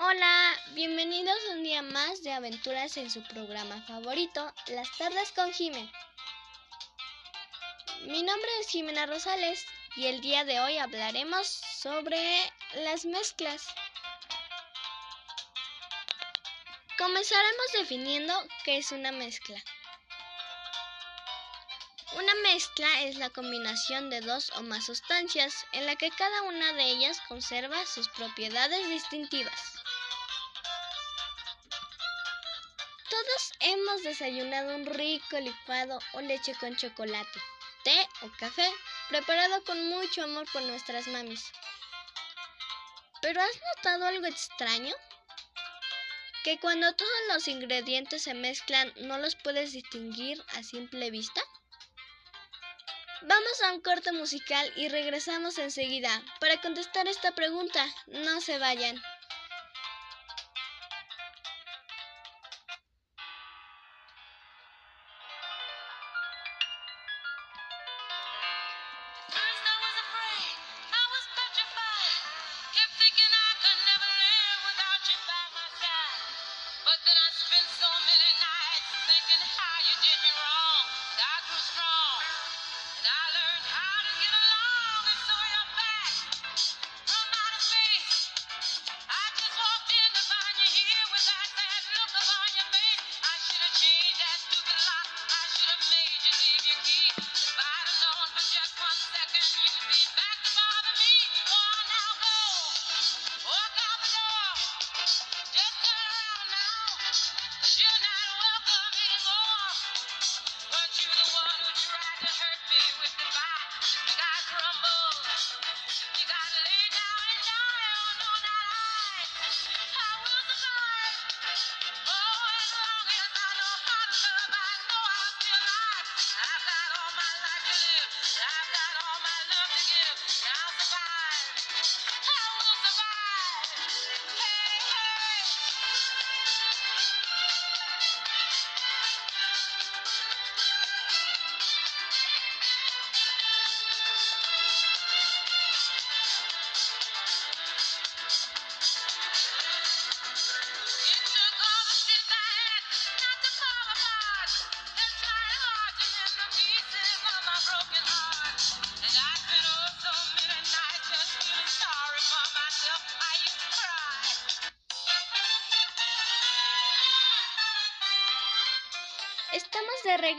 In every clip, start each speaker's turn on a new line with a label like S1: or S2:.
S1: Hola, bienvenidos un día más de aventuras en su programa favorito, Las tardes con Jimena. Mi nombre es Jimena Rosales y el día de hoy hablaremos sobre las mezclas. Comenzaremos definiendo qué es una mezcla. Una mezcla es la combinación de dos o más sustancias en la que cada una de ellas conserva sus propiedades distintivas. Todos hemos desayunado un rico licuado o leche con chocolate, té o café, preparado con mucho amor por nuestras mamis. ¿Pero has notado algo extraño? Que cuando todos los ingredientes se mezclan no los puedes distinguir a simple vista. Vamos a un corte musical y regresamos enseguida para contestar esta pregunta. No se vayan.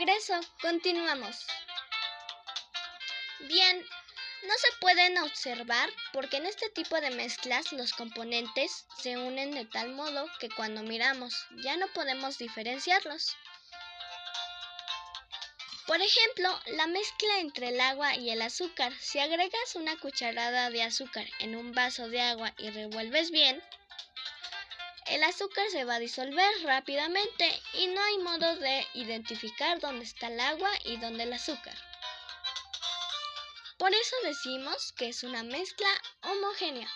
S1: Regreso, continuamos. Bien, no se pueden observar porque en este tipo de mezclas los componentes se unen de tal modo que cuando miramos ya no podemos diferenciarlos. Por ejemplo, la mezcla entre el agua y el azúcar. Si agregas una cucharada de azúcar en un vaso de agua y revuelves bien, el azúcar se va a disolver rápidamente y no hay modo de identificar dónde está el agua y dónde el azúcar. Por eso decimos que es una mezcla homogénea.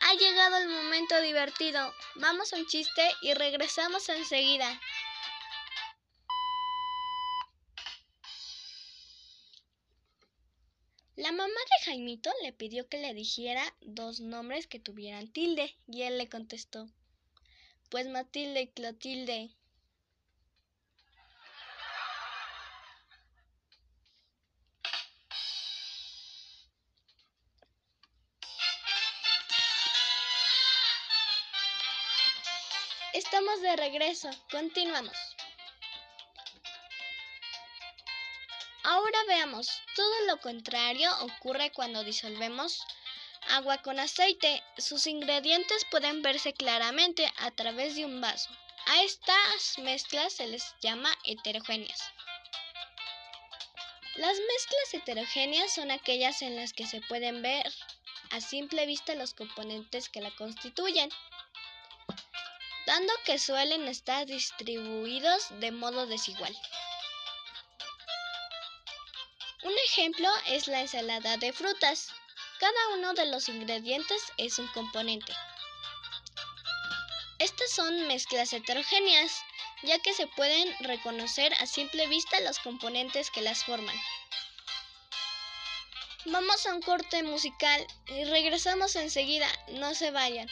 S1: Ha llegado el momento divertido. Vamos a un chiste y regresamos enseguida. La mamá de Jaimito le pidió que le dijera dos nombres que tuvieran tilde y él le contestó, pues Matilde y Clotilde. Estamos de regreso, continuamos. Ahora veamos, todo lo contrario ocurre cuando disolvemos agua con aceite. Sus ingredientes pueden verse claramente a través de un vaso. A estas mezclas se les llama heterogéneas. Las mezclas heterogéneas son aquellas en las que se pueden ver a simple vista los componentes que la constituyen, dando que suelen estar distribuidos de modo desigual. Ejemplo es la ensalada de frutas. Cada uno de los ingredientes es un componente. Estas son mezclas heterogéneas, ya que se pueden reconocer a simple vista los componentes que las forman. Vamos a un corte musical y regresamos enseguida. No se vayan.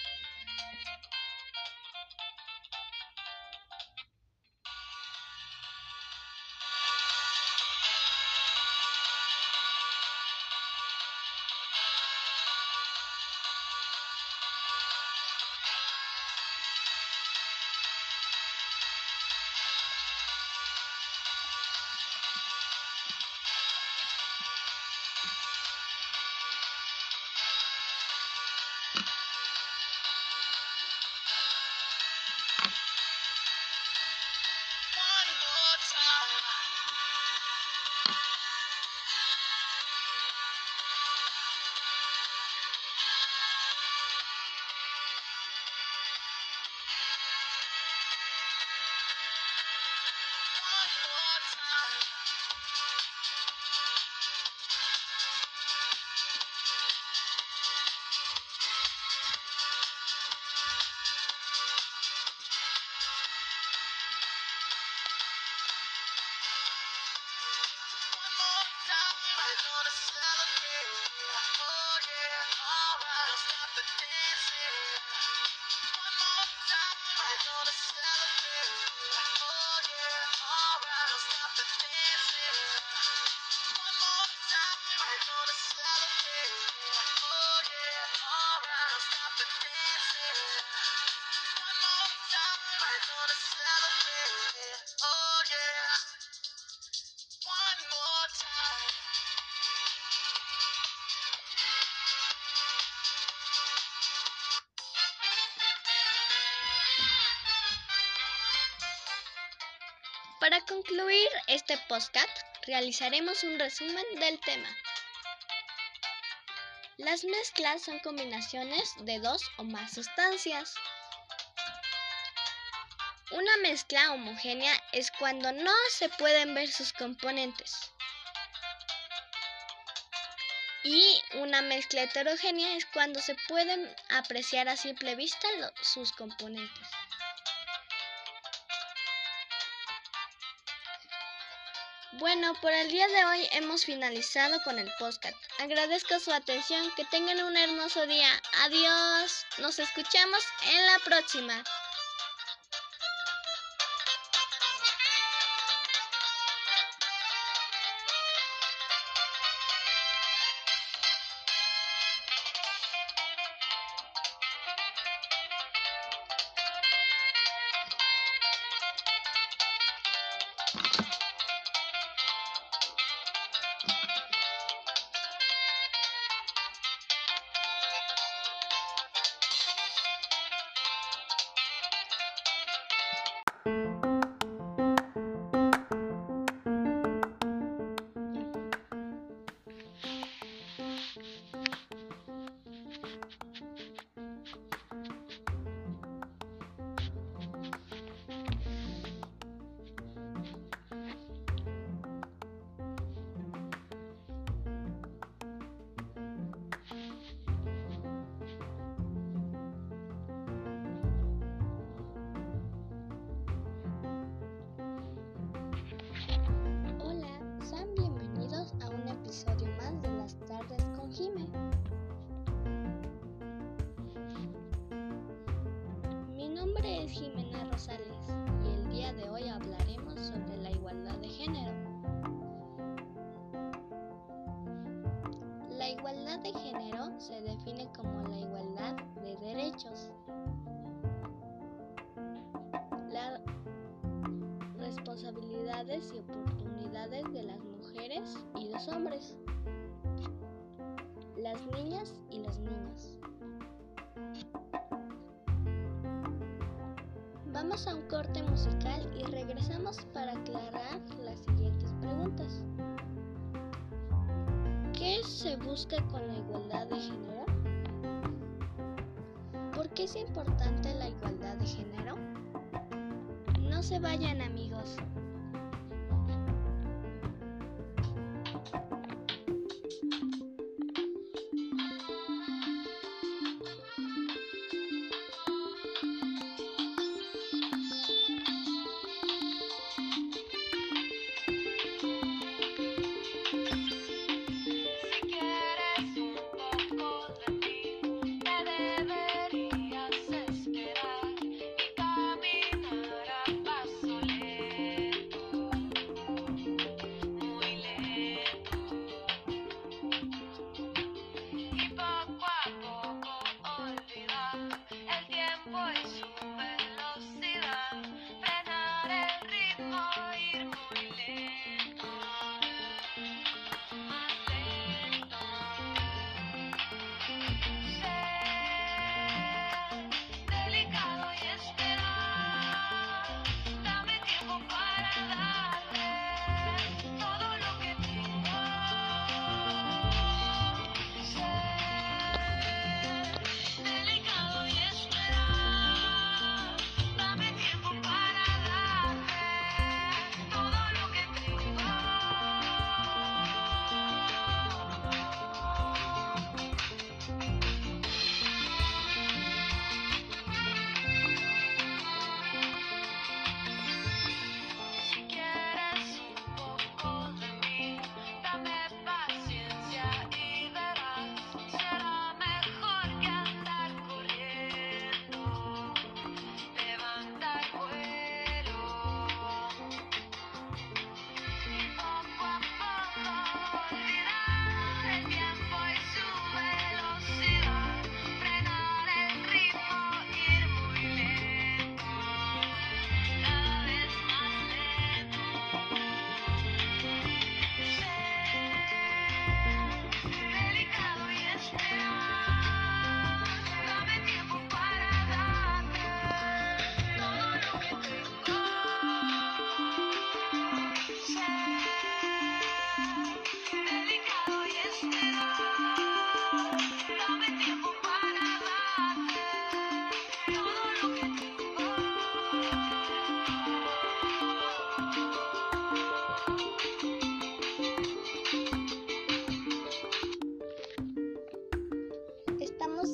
S1: Para concluir este podcast, realizaremos un resumen del tema. Las mezclas son combinaciones de dos o más sustancias. Una mezcla homogénea es cuando no se pueden ver sus componentes. Y una mezcla heterogénea es cuando se pueden apreciar a simple vista sus componentes. Bueno, por el día de hoy hemos finalizado con el podcast. Agradezco su atención, que tengan un hermoso día. Adiós. Nos escuchamos en la próxima. Jimena Rosales y el día de hoy hablaremos sobre la igualdad de género. La igualdad de género se define como la igualdad de derechos, las responsabilidades y oportunidades de las mujeres y los hombres, las niñas y los niños. Vamos a un corte musical y regresamos para aclarar las siguientes preguntas. ¿Qué se busca con la igualdad de género? ¿Por qué es importante la igualdad de género? No se vayan amigos.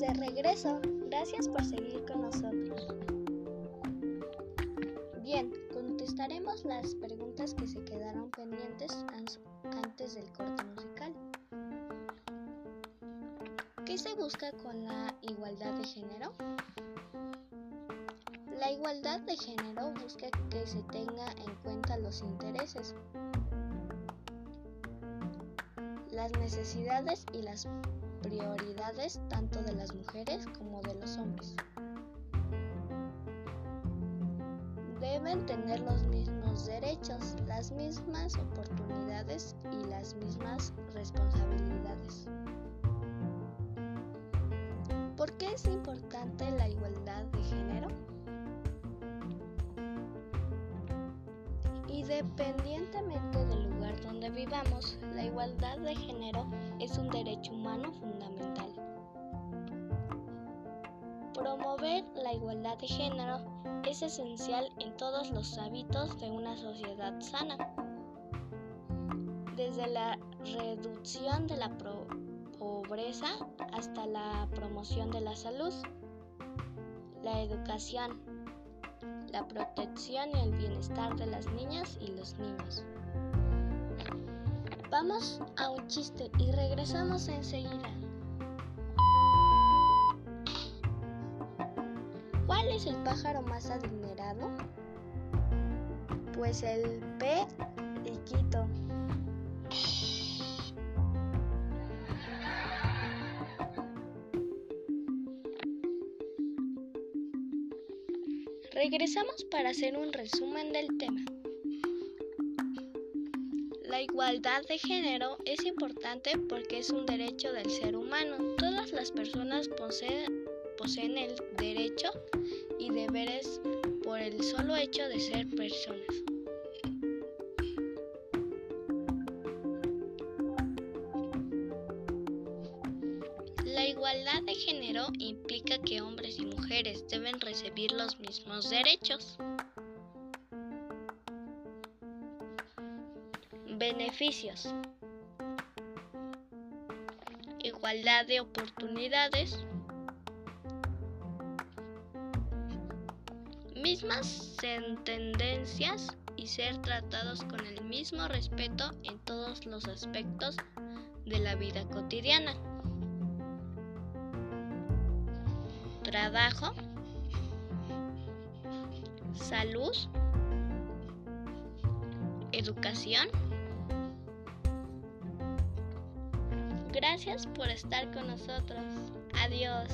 S1: De regreso. Gracias por seguir con nosotros. Bien, contestaremos las preguntas que se quedaron pendientes antes del corte musical. ¿Qué se busca con la igualdad de género? La igualdad de género busca que se tenga en cuenta los intereses, las necesidades y las prioridades tanto de las mujeres como de los hombres. Deben tener los mismos derechos, las mismas oportunidades y las mismas responsabilidades. ¿Por qué es importante la igualdad de género? Independientemente del lugar donde vivamos, la igualdad de género es un derecho humano fundamental. Promover la igualdad de género es esencial en todos los hábitos de una sociedad sana, desde la reducción de la pobreza hasta la promoción de la salud, la educación, la protección y el bienestar de las niñas y los niños. Vamos a un chiste y regresamos enseguida. ¿Cuál es el pájaro más adinerado? Pues el periquito. Regresamos para hacer un resumen del tema. La igualdad de género es importante porque es un derecho del ser humano. Todas las personas poseen, el derecho y deberes por el solo hecho de ser personas. La igualdad de género implica que hombres y deben recibir los mismos derechos. Beneficios. Igualdad de oportunidades. Mismas tendencias y ser tratados con el mismo respeto en todos los aspectos de la vida cotidiana. Trabajo, salud, educación. Gracias por estar con nosotros. Adiós.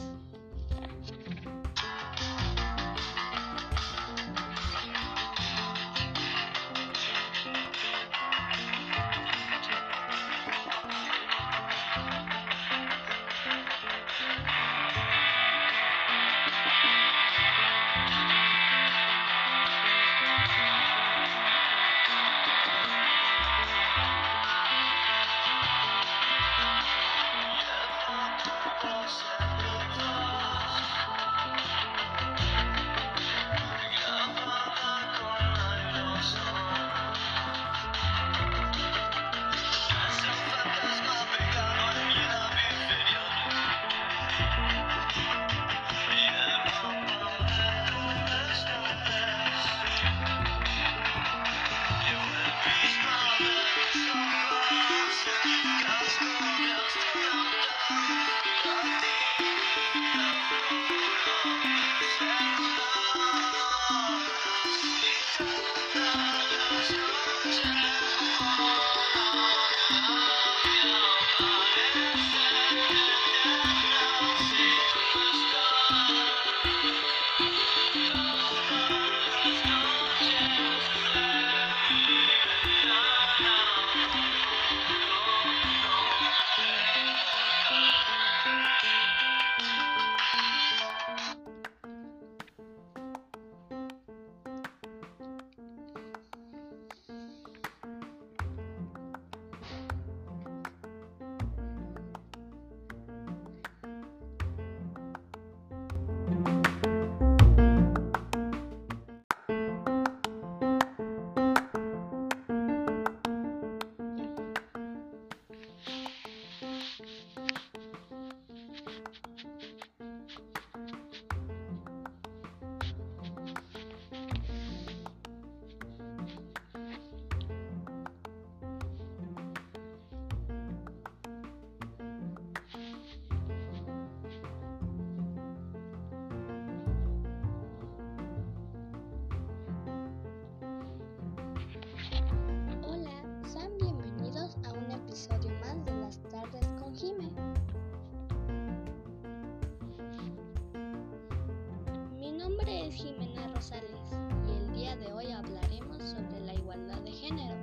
S1: Nombre es Jimena Rosales y el día de hoy hablaremos sobre la igualdad de género.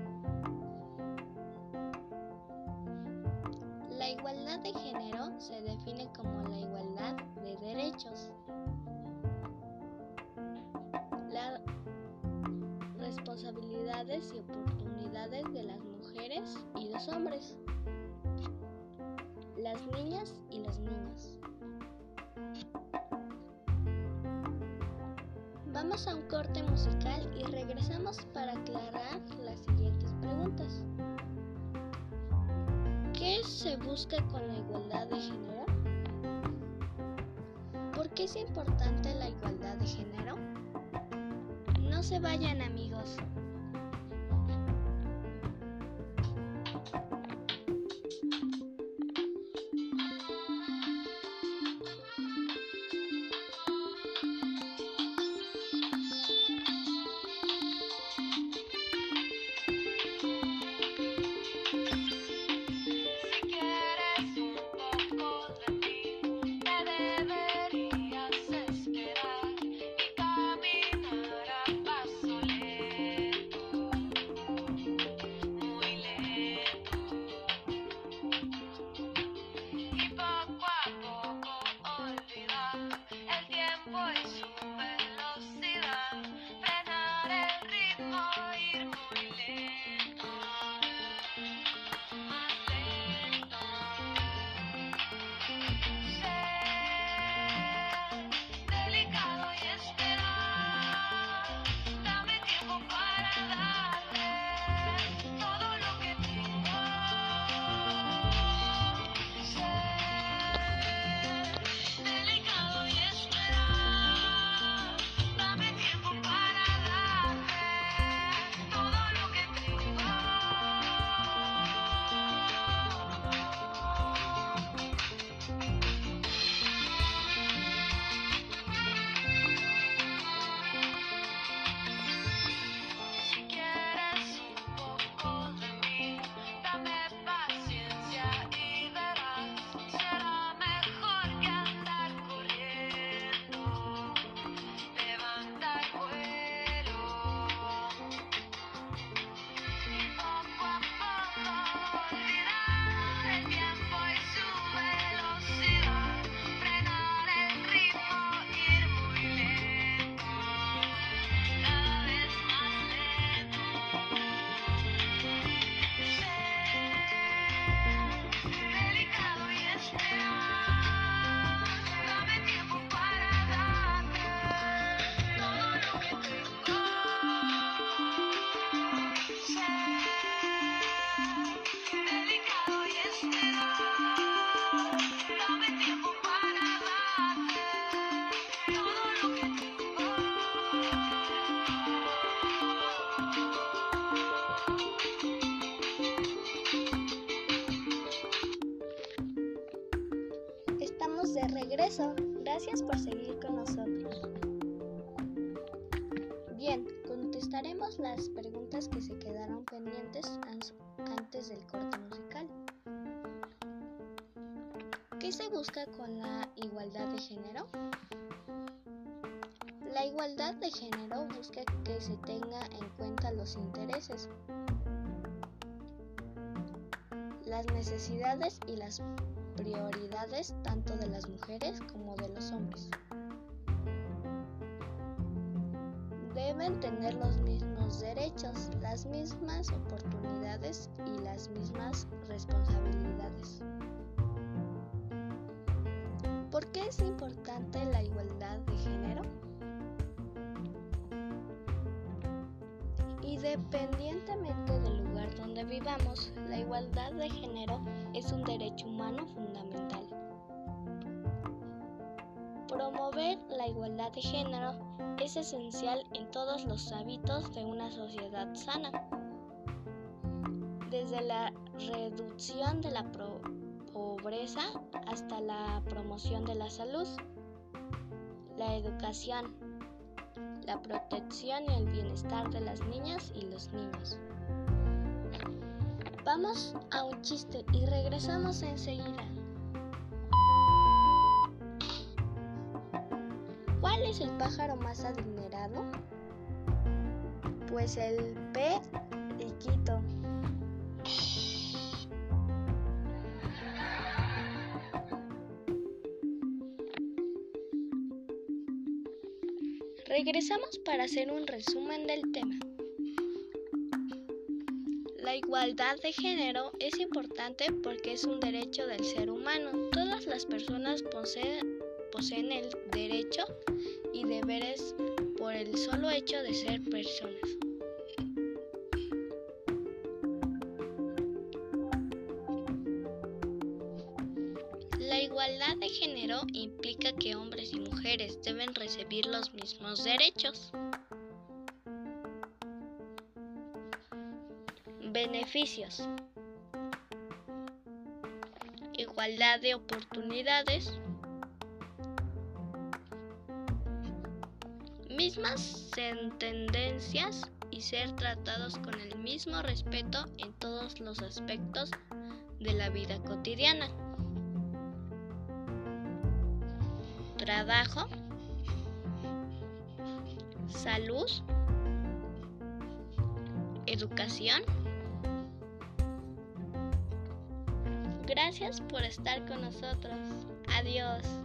S1: La igualdad de género se define como la igualdad de derechos. Las responsabilidades y oportunidades de las mujeres y los hombres. Las niñas y los niños. Vamos a un corte musical y regresamos para aclarar las siguientes preguntas. ¿Qué se busca con la igualdad de género? ¿Por qué es importante la igualdad de género? No se vayan amigos. Regreso. Gracias por seguir con nosotros. Bien, contestaremos las preguntas que se quedaron pendientes antes del corte musical. ¿Qué se busca con la igualdad de género? La igualdad de género busca que se tenga en cuenta los intereses, las necesidades y las prioridades tanto de las mujeres como de los hombres. Deben tener los mismos derechos, las mismas oportunidades y las mismas responsabilidades. ¿Por qué es importante la igualdad de género? Independientemente del lugar donde vivamos, la igualdad de género es un derecho humano fundamental. Promover la igualdad de género es esencial en todos los hábitos de una sociedad sana, desde la reducción de la pobreza hasta la promoción de la salud, la educación, la protección y el bienestar de las niñas y los niños. Vamos a un chiste y regresamos enseguida. ¿Cuál es el pájaro más adinerado? Pues el periquito. Regresamos para hacer un resumen del tema. La igualdad de género es importante porque es un derecho del ser humano. Todas las personas poseen, el derecho y deberes por el solo hecho de ser personas. Deben recibir los mismos derechos. Beneficios. Igualdad de oportunidades. Mismas tendencias y ser tratados con el mismo respeto en todos los aspectos de la vida cotidiana. Trabajo. Salud. Educación. Gracias por estar con nosotros. Adiós.